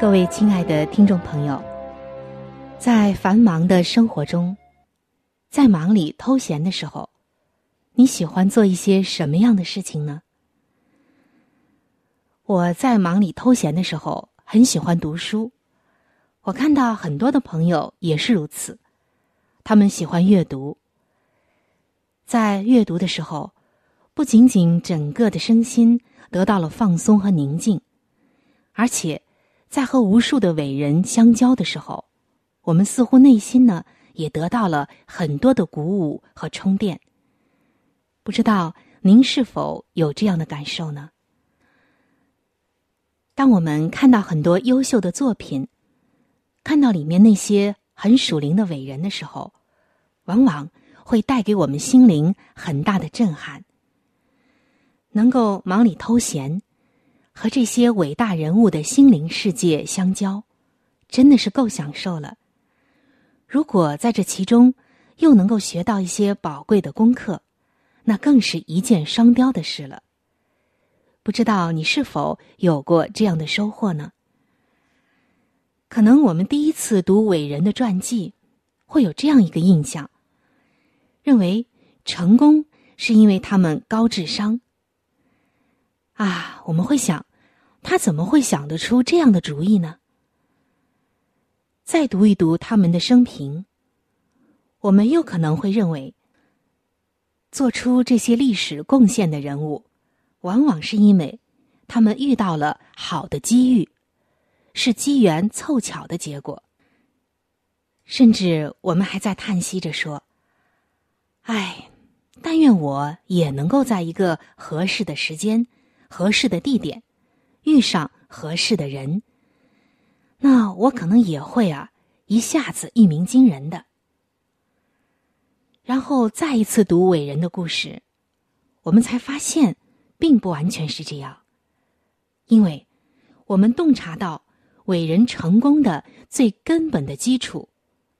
各位亲爱的听众朋友，在繁忙的生活中，在忙里偷闲的时候。你喜欢做一些什么样的事情呢？我在忙里偷闲的时候，很喜欢读书。我看到很多的朋友也是如此，他们喜欢阅读。在阅读的时候，不仅仅整个的身心得到了放松和宁静，而且在和无数的伟人相交的时候，我们似乎内心呢也得到了很多的鼓舞和充电。不知道您是否有这样的感受呢？当我们看到很多优秀的作品，看到里面那些很属灵的伟人的时候，往往会带给我们心灵很大的震撼。能够忙里偷闲，和这些伟大人物的心灵世界相交，真的是够享受了。如果在这其中又能够学到一些宝贵的功课，那更是一箭双雕的事了。不知道你是否有过这样的收获呢？可能我们第一次读伟人的传记，会有这样一个印象，认为成功是因为他们高智商。啊，我们会想，他怎么会想得出这样的主意呢？再读一读他们的生平，我们又可能会认为。做出这些历史贡献的人物，往往是因为他们遇到了好的机遇，是机缘凑巧的结果。甚至我们还在叹息着说：“唉，但愿我也能够在一个合适的时间、合适的地点，遇上合适的人，那我可能也会啊，一下子一鸣惊人的。”然后再一次读伟人的故事，我们才发现，并不完全是这样，因为，我们洞察到伟人成功的最根本的基础，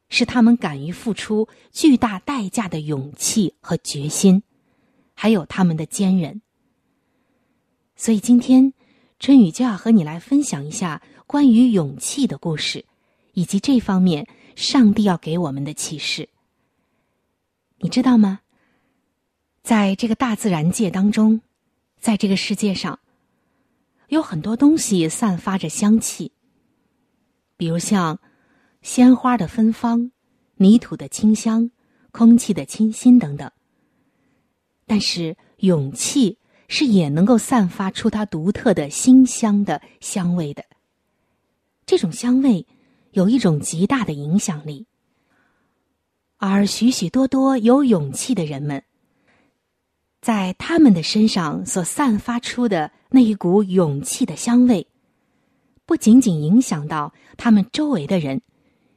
是他们敢于付出巨大代价的勇气和决心，还有他们的坚韧。所以今天，春雨就要和你来分享一下关于勇气的故事，以及这方面上帝要给我们的启示。你知道吗？在这个大自然界当中，在这个世界上，有很多东西散发着香气，比如像鲜花的芬芳、泥土的清香、空气的清新等等。但是，勇气是也能够散发出它独特的馨香的香味的。这种香味有一种极大的影响力。而许许多多有勇气的人们，在他们的身上所散发出的那一股勇气的香味，不仅仅影响到他们周围的人，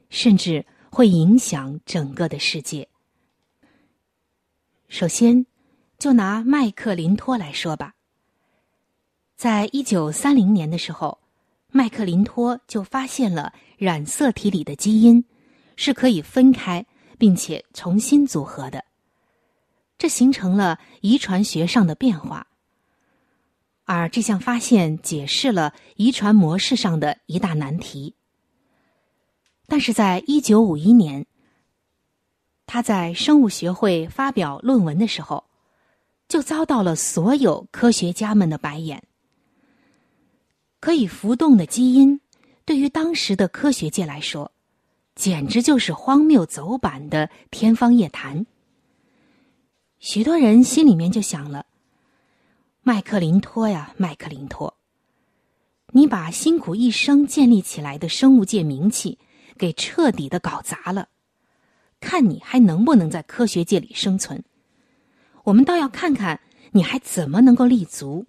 甚至会影响整个的世界。首先，就拿麦克林托来说吧。在一九三零年的时候，麦克林托就发现了染色体里的基因是可以分开。并且重新组合的，这形成了遗传学上的变化。而这项发现解释了遗传模式上的一大难题。但是在一九五一年，他在生物学会发表论文的时候，就遭到了所有科学家们的白眼。可以浮动的基因对于当时的科学界来说，简直就是荒谬走板的天方夜谭。许多人心里面就想了：“麦克林托呀，麦克林托，你把辛苦一生建立起来的生物界名气给彻底的搞砸了，看你还能不能在科学界里生存？我们倒要看看你还怎么能够立足。”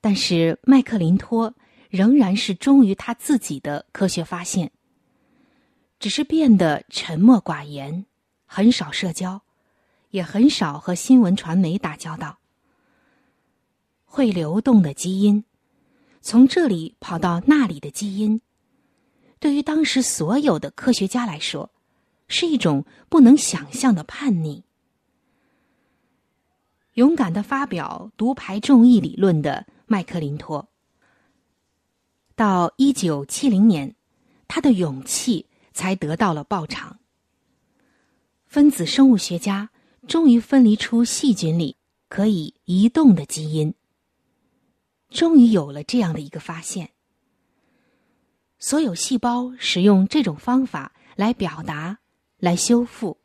但是麦克林托仍然是忠于他自己的科学发现，只是变得沉默寡言，很少社交，也很少和新闻传媒打交道。会流动的基因，从这里跑到那里的基因，对于当时所有的科学家来说，是一种不能想象的叛逆。勇敢的发表独排众议理论的。麦克林托到一九七零年，他的勇气才得到了报偿。分子生物学家终于分离出细菌里可以移动的基因，终于有了这样的一个发现：所有细胞使用这种方法来表达、来修复、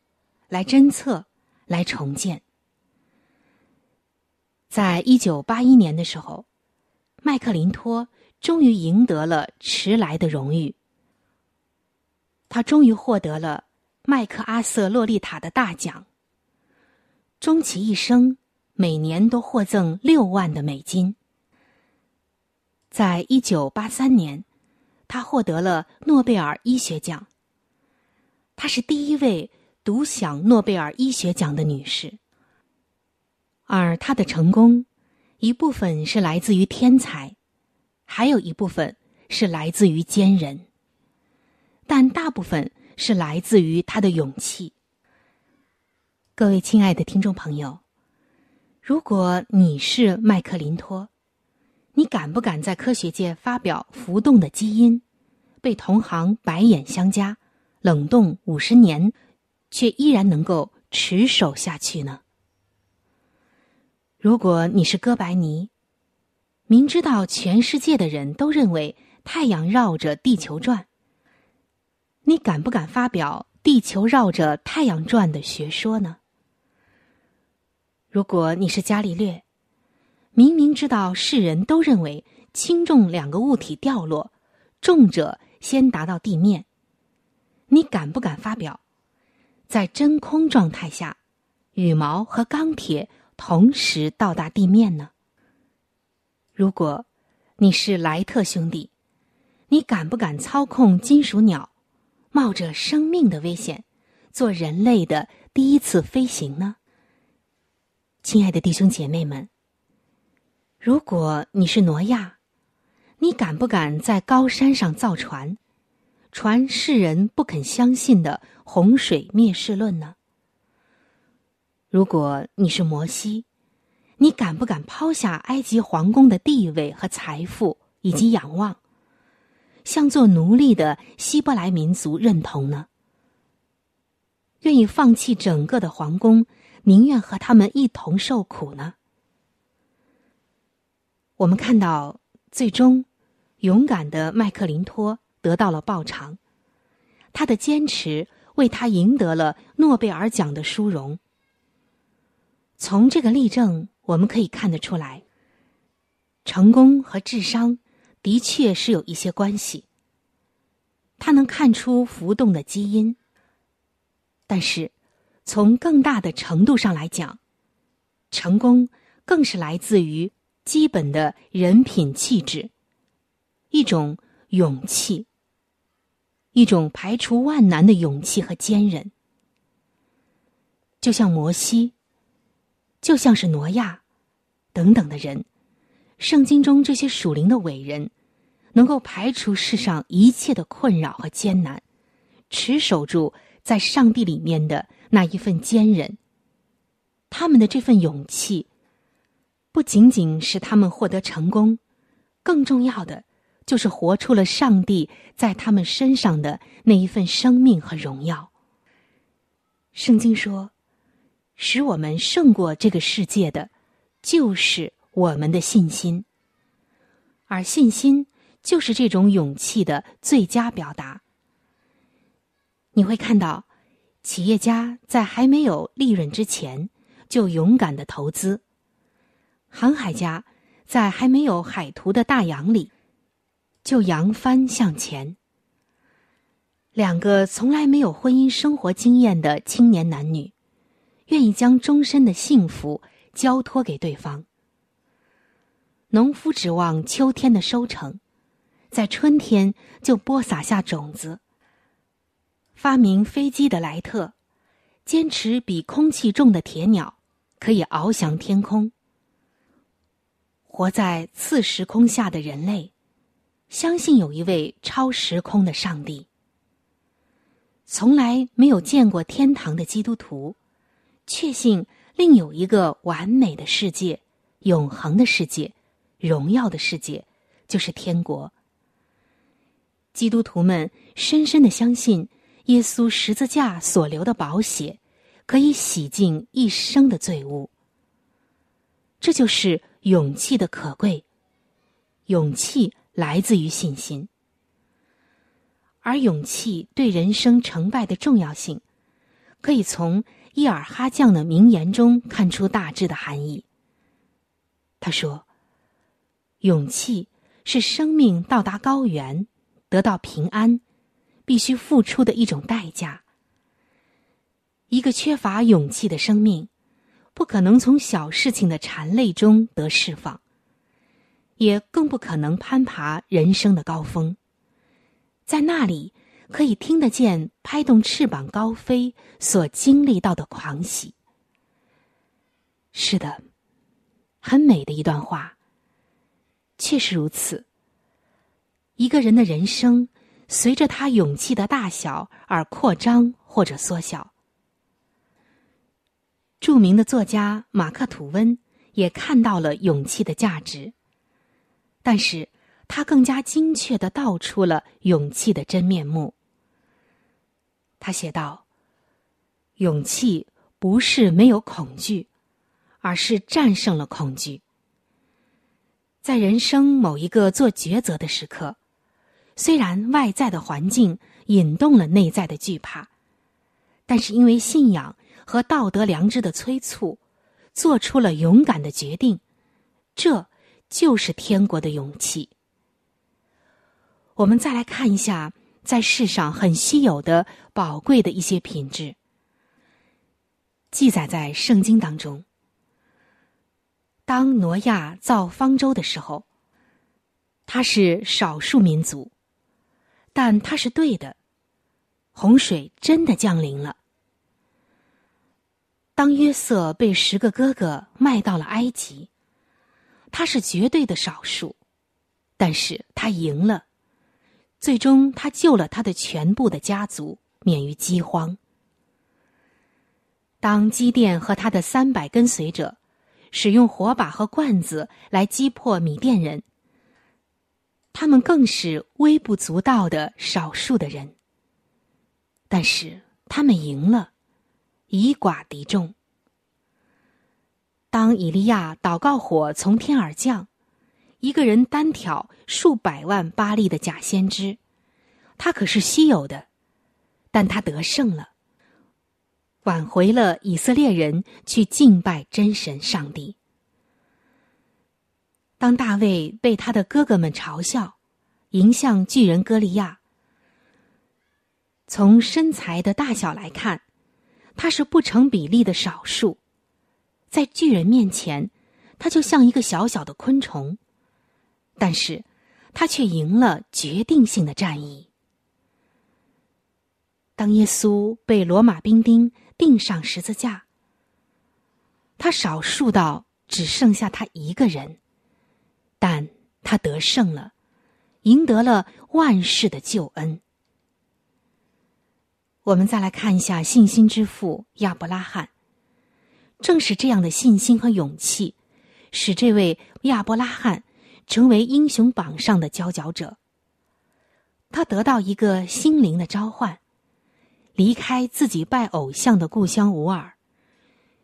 来侦测、来重建。在一九八一年的时候。麦克林托终于赢得了迟来的荣誉。他终于获得了麦克阿瑟洛丽塔的大奖。终其一生，每年都获赠六万的美金。在一九八三年，他获得了诺贝尔医学奖。她是第一位独享诺贝尔医学奖的女士。而他的成功。一部分是来自于天才，还有一部分是来自于坚韧，但大部分是来自于他的勇气。各位亲爱的听众朋友，如果你是麦克林托，你敢不敢在科学界发表浮动的基因，被同行白眼相加，冷冻五十年，却依然能够持守下去呢？如果你是哥白尼，明知道全世界的人都认为太阳绕着地球转，你敢不敢发表地球绕着太阳转的学说呢？如果你是伽利略，明明知道世人都认为轻重两个物体掉落，重者先达到地面，你敢不敢发表，在真空状态下，羽毛和钢铁？同时到达地面呢？如果你是莱特兄弟，你敢不敢操控金属鸟，冒着生命的危险，做人类的第一次飞行呢？亲爱的弟兄姐妹们，如果你是挪亚，你敢不敢在高山上造船，传世人不肯相信的洪水灭世论呢？如果你是摩西，你敢不敢抛下埃及皇宫的地位和财富以及仰望，向做奴隶的希伯来民族认同呢？愿意放弃整个的皇宫，宁愿和他们一同受苦呢？我们看到，最终，勇敢的麦克林托得到了报偿，他的坚持为他赢得了诺贝尔奖的殊荣。从这个例证，我们可以看得出来，成功和智商的确是有一些关系。他能看出浮动的基因，但是从更大的程度上来讲，成功更是来自于基本的人品气质，一种勇气，一种排除万难的勇气和坚韧，就像摩西。就像是挪亚，等等的人，圣经中这些属灵的伟人，能够排除世上一切的困扰和艰难，持守住在上帝里面的那一份坚韧。他们的这份勇气，不仅仅使他们获得成功，更重要的就是活出了上帝在他们身上的那一份生命和荣耀。圣经说。使我们胜过这个世界的，就是我们的信心。而信心就是这种勇气的最佳表达。你会看到，企业家在还没有利润之前就勇敢的投资；航海家在还没有海图的大洋里就扬帆向前。两个从来没有婚姻生活经验的青年男女，愿意将终身的幸福交托给对方。农夫指望秋天的收成，在春天就播撒下种子。发明飞机的莱特，坚持比空气重的铁鸟可以翱翔天空。活在次时空下的人类，相信有一位超时空的上帝。从来没有见过天堂的基督徒，确信另有一个完美的世界、永恒的世界、荣耀的世界，就是天国。基督徒们深深的相信，耶稣十字架所流的宝血，可以洗净一生的罪污。这就是勇气的可贵。勇气来自于信心。而勇气对人生成败的重要性，可以从伊尔哈将的名言中看出大致的含义。他说：“勇气是生命到达高原、得到平安，必须付出的一种代价。一个缺乏勇气的生命，不可能从小事情的缠累中得释放，也更不可能攀爬人生的高峰。”在那里，可以听得见拍动翅膀高飞所经历到的狂喜。是的，很美的一段话。确实如此。一个人的人生，随着他勇气的大小而扩张或者缩小。著名的作家马克吐温也看到了勇气的价值，但是。他更加精确的道出了勇气的真面目。他写道：“勇气不是没有恐惧，而是战胜了恐惧。在人生某一个做抉择的时刻，虽然外在的环境引动了内在的惧怕，但是因为信仰和道德良知的催促，做出了勇敢的决定。这就是天国的勇气。”我们再来看一下，在世上很稀有的、宝贵的一些品质，记载在圣经当中。当挪亚造方舟的时候，他是少数民族，但他是对的，洪水真的降临了。当约瑟被十个哥哥卖到了埃及，他是绝对的少数，但是他赢了。最终，他救了他的全部的家族免于饥荒。当基甸和他的三百跟随者使用火把和罐子来击破米甸人，他们更是微不足道的少数的人。但是他们赢了，以寡敌众。当以利亚祷告火从天而降。一个人单挑数百万巴利的假先知，他可是稀有的，但他得胜了，挽回了以色列人去敬拜真神上帝。当大卫被他的哥哥们嘲笑，迎向巨人歌利亚，从身材的大小来看，他是不成比例的少数，在巨人面前，他就像一个小小的昆虫。但是，他却赢了决定性的战役。当耶稣被罗马兵丁钉上十字架，他少数到只剩下他一个人，但他得胜了，赢得了万世的救恩。我们再来看一下信心之父亚伯拉罕，正是这样的信心和勇气，使这位亚伯拉罕。成为英雄榜上的佼佼者。他得到一个心灵的召唤，离开自己拜偶像的故乡乌尔，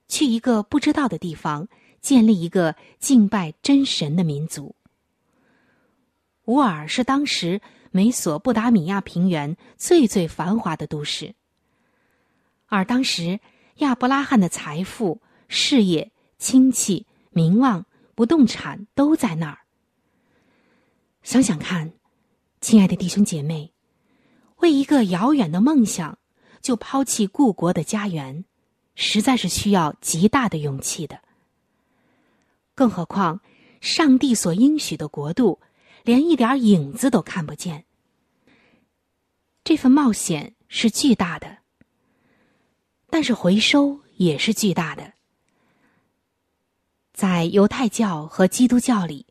去一个不知道的地方，建立一个敬拜真神的民族。乌尔是当时美索不达米亚平原最最繁华的都市，而当时亚伯拉罕的财富、事业、亲戚、名望、不动产都在那儿。想想看，亲爱的弟兄姐妹，为一个遥远的梦想就抛弃故国的家园，实在是需要极大的勇气的。更何况，上帝所应许的国度。连一点影子都看不见，这份冒险是巨大的，但是回收也是巨大的。在犹太教和基督教里，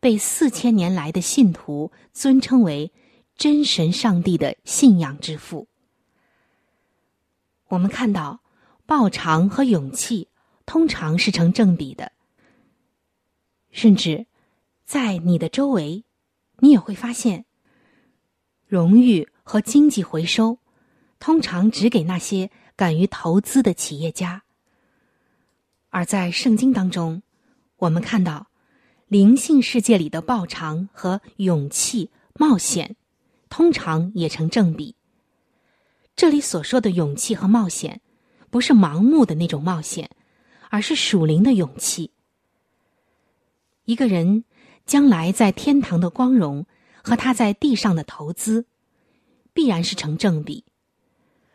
被四千年来的信徒尊称为真神上帝的信仰之父。我们看到，报偿和勇气通常是成正比的，甚至在你的周围。你也会发现，荣誉和经济回收通常只给那些敢于投资的企业家。而在圣经当中，我们看到灵性世界里的报偿和勇气、冒险，通常也成正比。这里所说的勇气和冒险，不是盲目的那种冒险，而是属灵的勇气。一个人。将来在天堂的光荣和他在地上的投资，必然是成正比，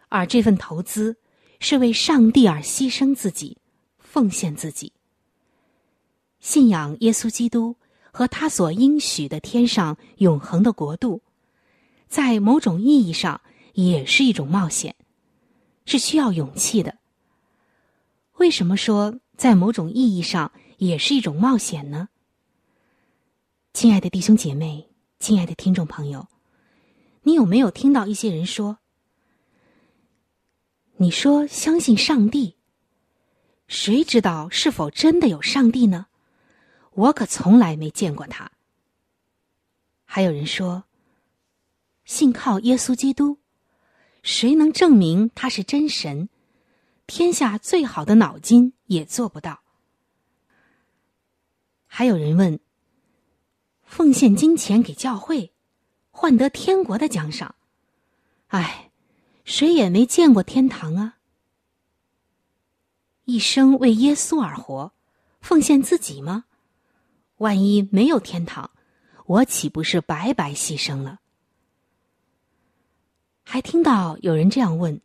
而这份投资是为上帝而牺牲自己、奉献自己。信仰耶稣基督和他所应许的天上永恒的国度，在某种意义上也是一种冒险，是需要勇气的。为什么说在某种意义上也是一种冒险呢？亲爱的弟兄姐妹，亲爱的听众朋友，你有没有听到一些人说：“你说相信上帝，谁知道是否真的有上帝呢？我可从来没见过他。”还有人说：“信靠耶稣基督，谁能证明他是真神？天下最好的脑筋也做不到。”还有人问。奉献金钱给教会，换得天国的奖赏。唉，谁也没见过天堂啊！一生为耶稣而活，奉献自己吗？万一没有天堂，我岂不是白白牺牲了？还听到有人这样问：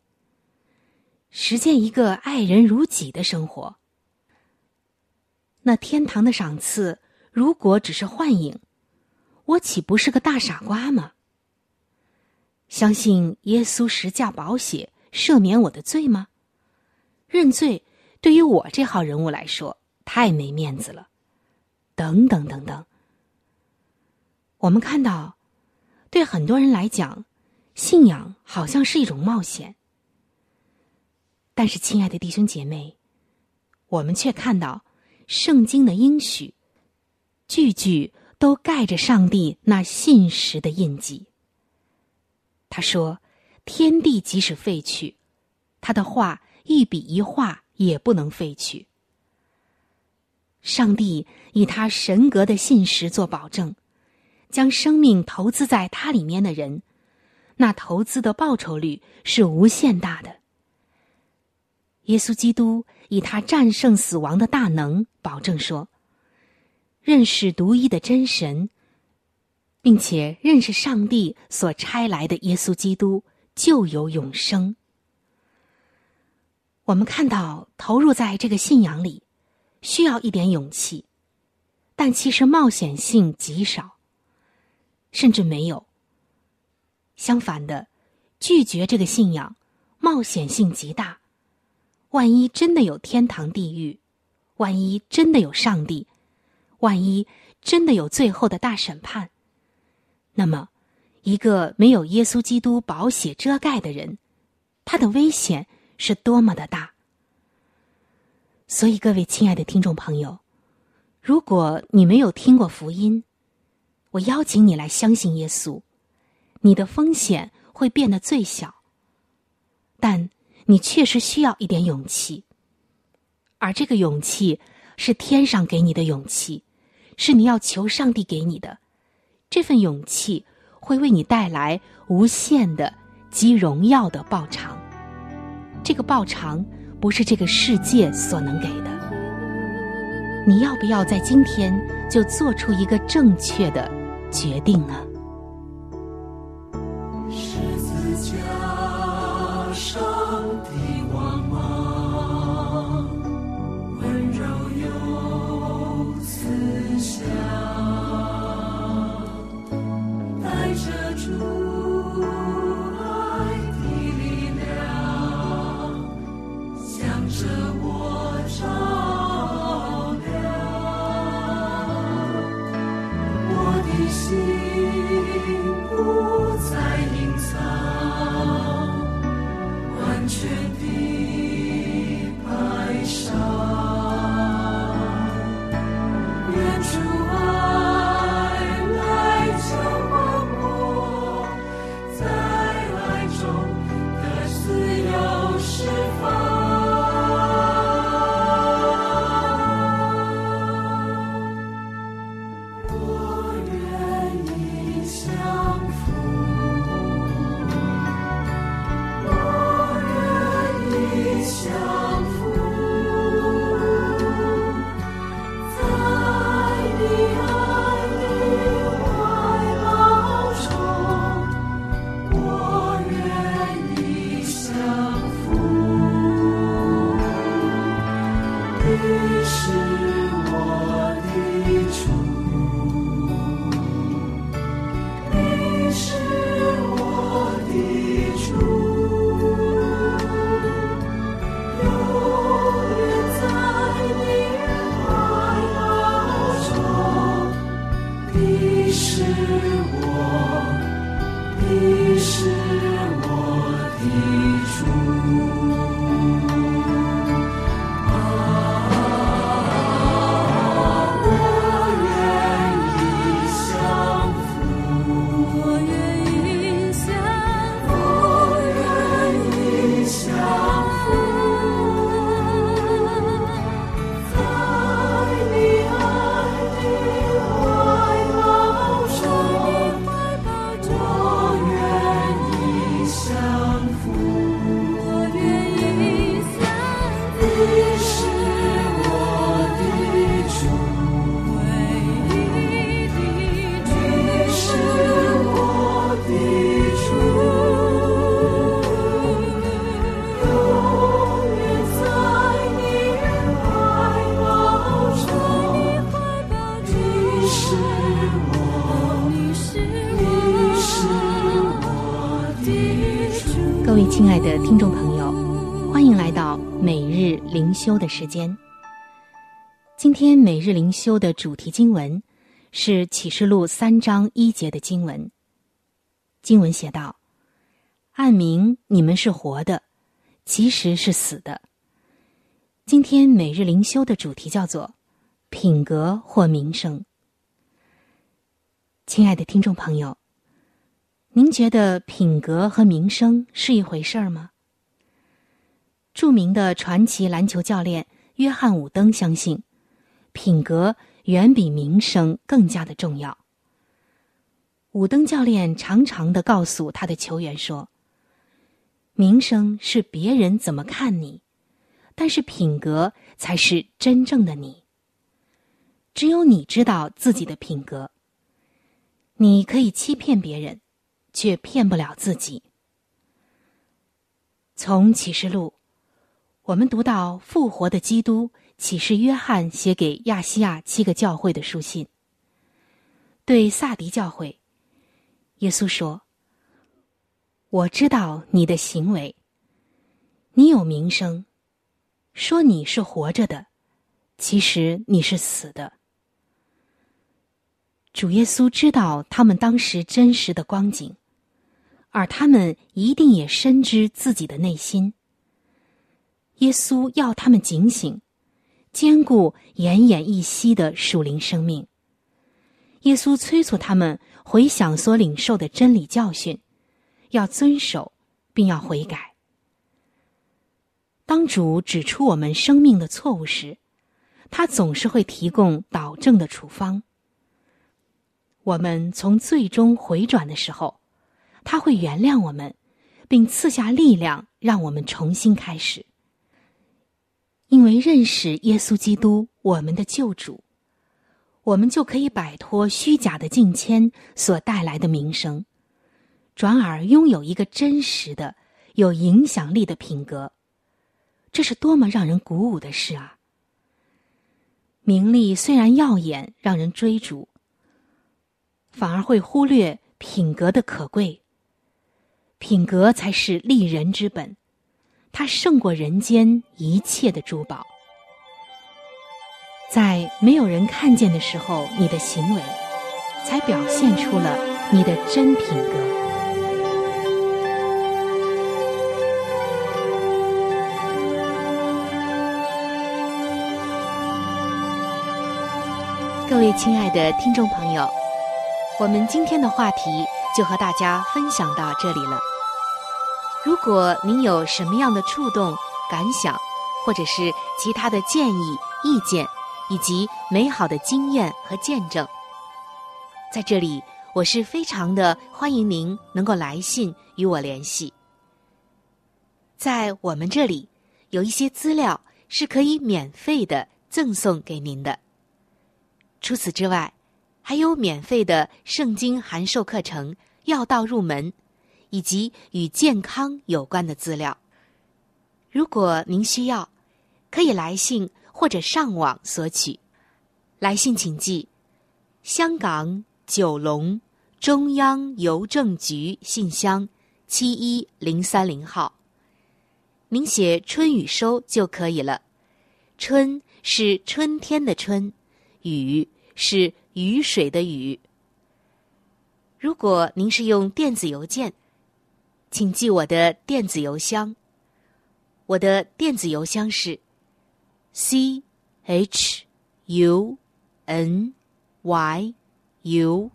实践一个爱人如己的生活，那天堂的赏赐如果只是幻影？我岂不是个大傻瓜吗？相信耶稣十架宝血赦免我的罪吗？认罪对于我这号人物来说太没面子了。等等等等。我们看到，对很多人来讲，信仰好像是一种冒险。但是，亲爱的弟兄姐妹，我们却看到圣经的应许，句句。都盖着上帝那信实的印记。他说：“天地即使废去，他的话一笔一画也不能废去。”上帝以他神格的信实做保证，将生命投资在他里面的人，那投资的报酬率是无限大的。耶稣基督以他战胜死亡的大能保证说。认识独一的真神，并且认识上帝所差来的耶稣基督，就有永生。我们看到投入在这个信仰里，需要一点勇气，但其实冒险性极少，甚至没有。相反的，拒绝这个信仰，冒险性极大。万一真的有天堂地狱，万一真的有上帝。万一真的有最后的大审判，那么，一个没有耶稣基督宝血遮盖的人，他的危险是多么的大。所以，各位亲爱的听众朋友，如果你没有听过福音，我邀请你来相信耶稣，你的风险会变得最小。但你确实需要一点勇气，而这个勇气是天上给你的勇气。是你要求上帝给你的，这份勇气会为你带来无限的及荣耀的报偿。这个报偿不是这个世界所能给的。你要不要在今天就做出一个正确的决定呢？修的时间。今天每日灵修的主题经文是启示录三章一节的经文。经文写道：“暗明你们是活的，其实是死的。”今天每日灵修的主题叫做“品格或名声”。亲爱的听众朋友，您觉得品格和名声是一回事儿吗？著名的传奇篮球教练约翰·伍登相信，品格远比名声更加的重要。伍登教练常常的告诉他的球员说：“名声是别人怎么看你，但是品格才是真正的你。只有你知道自己的品格。你可以欺骗别人，却骗不了自己。”从启示录，我们读到复活的基督启示约翰写给亚细亚七个教会的书信。对萨迪教会，耶稣说：“我知道你的行为，你有名声，说你是活着的，其实你是死的。”主耶稣知道他们当时真实的光景，而他们一定也深知自己的内心。耶稣要他们警醒，兼顾奄奄一息的属灵生命。耶稣催促他们回想所领受的真理教训，要遵守，并要悔改。当主指出我们生命的错误时，他总是会提供导正的处方。我们从最终回转的时候，他会原谅我们，并赐下力量，让我们重新开始。因为认识耶稣基督，我们的救主，我们就可以摆脱虚假的敬谦所带来的名声，转而拥有一个真实的、有影响力的品格。这是多么让人鼓舞的事啊！名利虽然耀眼，让人追逐，反而会忽略品格的可贵。品格才是立人之本。它胜过人间一切的珠宝，在没有人看见的时候，你的行为才表现出了你的真品格。各位亲爱的听众朋友，我们今天的话题就和大家分享到这里了。如果您有什么样的触动、感想，或者是其他的建议、意见，以及美好的经验和见证，在这里我是非常的欢迎您能够来信与我联系。在我们这里有一些资料是可以免费的赠送给您的。除此之外，还有免费的圣经函授课程《要道入门》。以及与健康有关的资料。如果您需要，可以来信或者上网索取。来信请寄：香港九龙中央邮政局信箱七一零三零号。您写“春雨收”就可以了。春是春天的春，雨是雨水的雨。如果您是用电子邮件。请记我的电子邮箱。我的电子邮箱是 c h u n y u，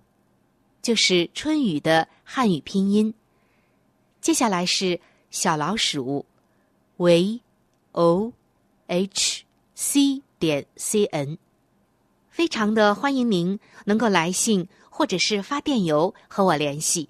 就是春雨的汉语拼音。接下来是小老鼠 v o h c 点 c n，非常的欢迎您能够来信或者是发电邮和我联系，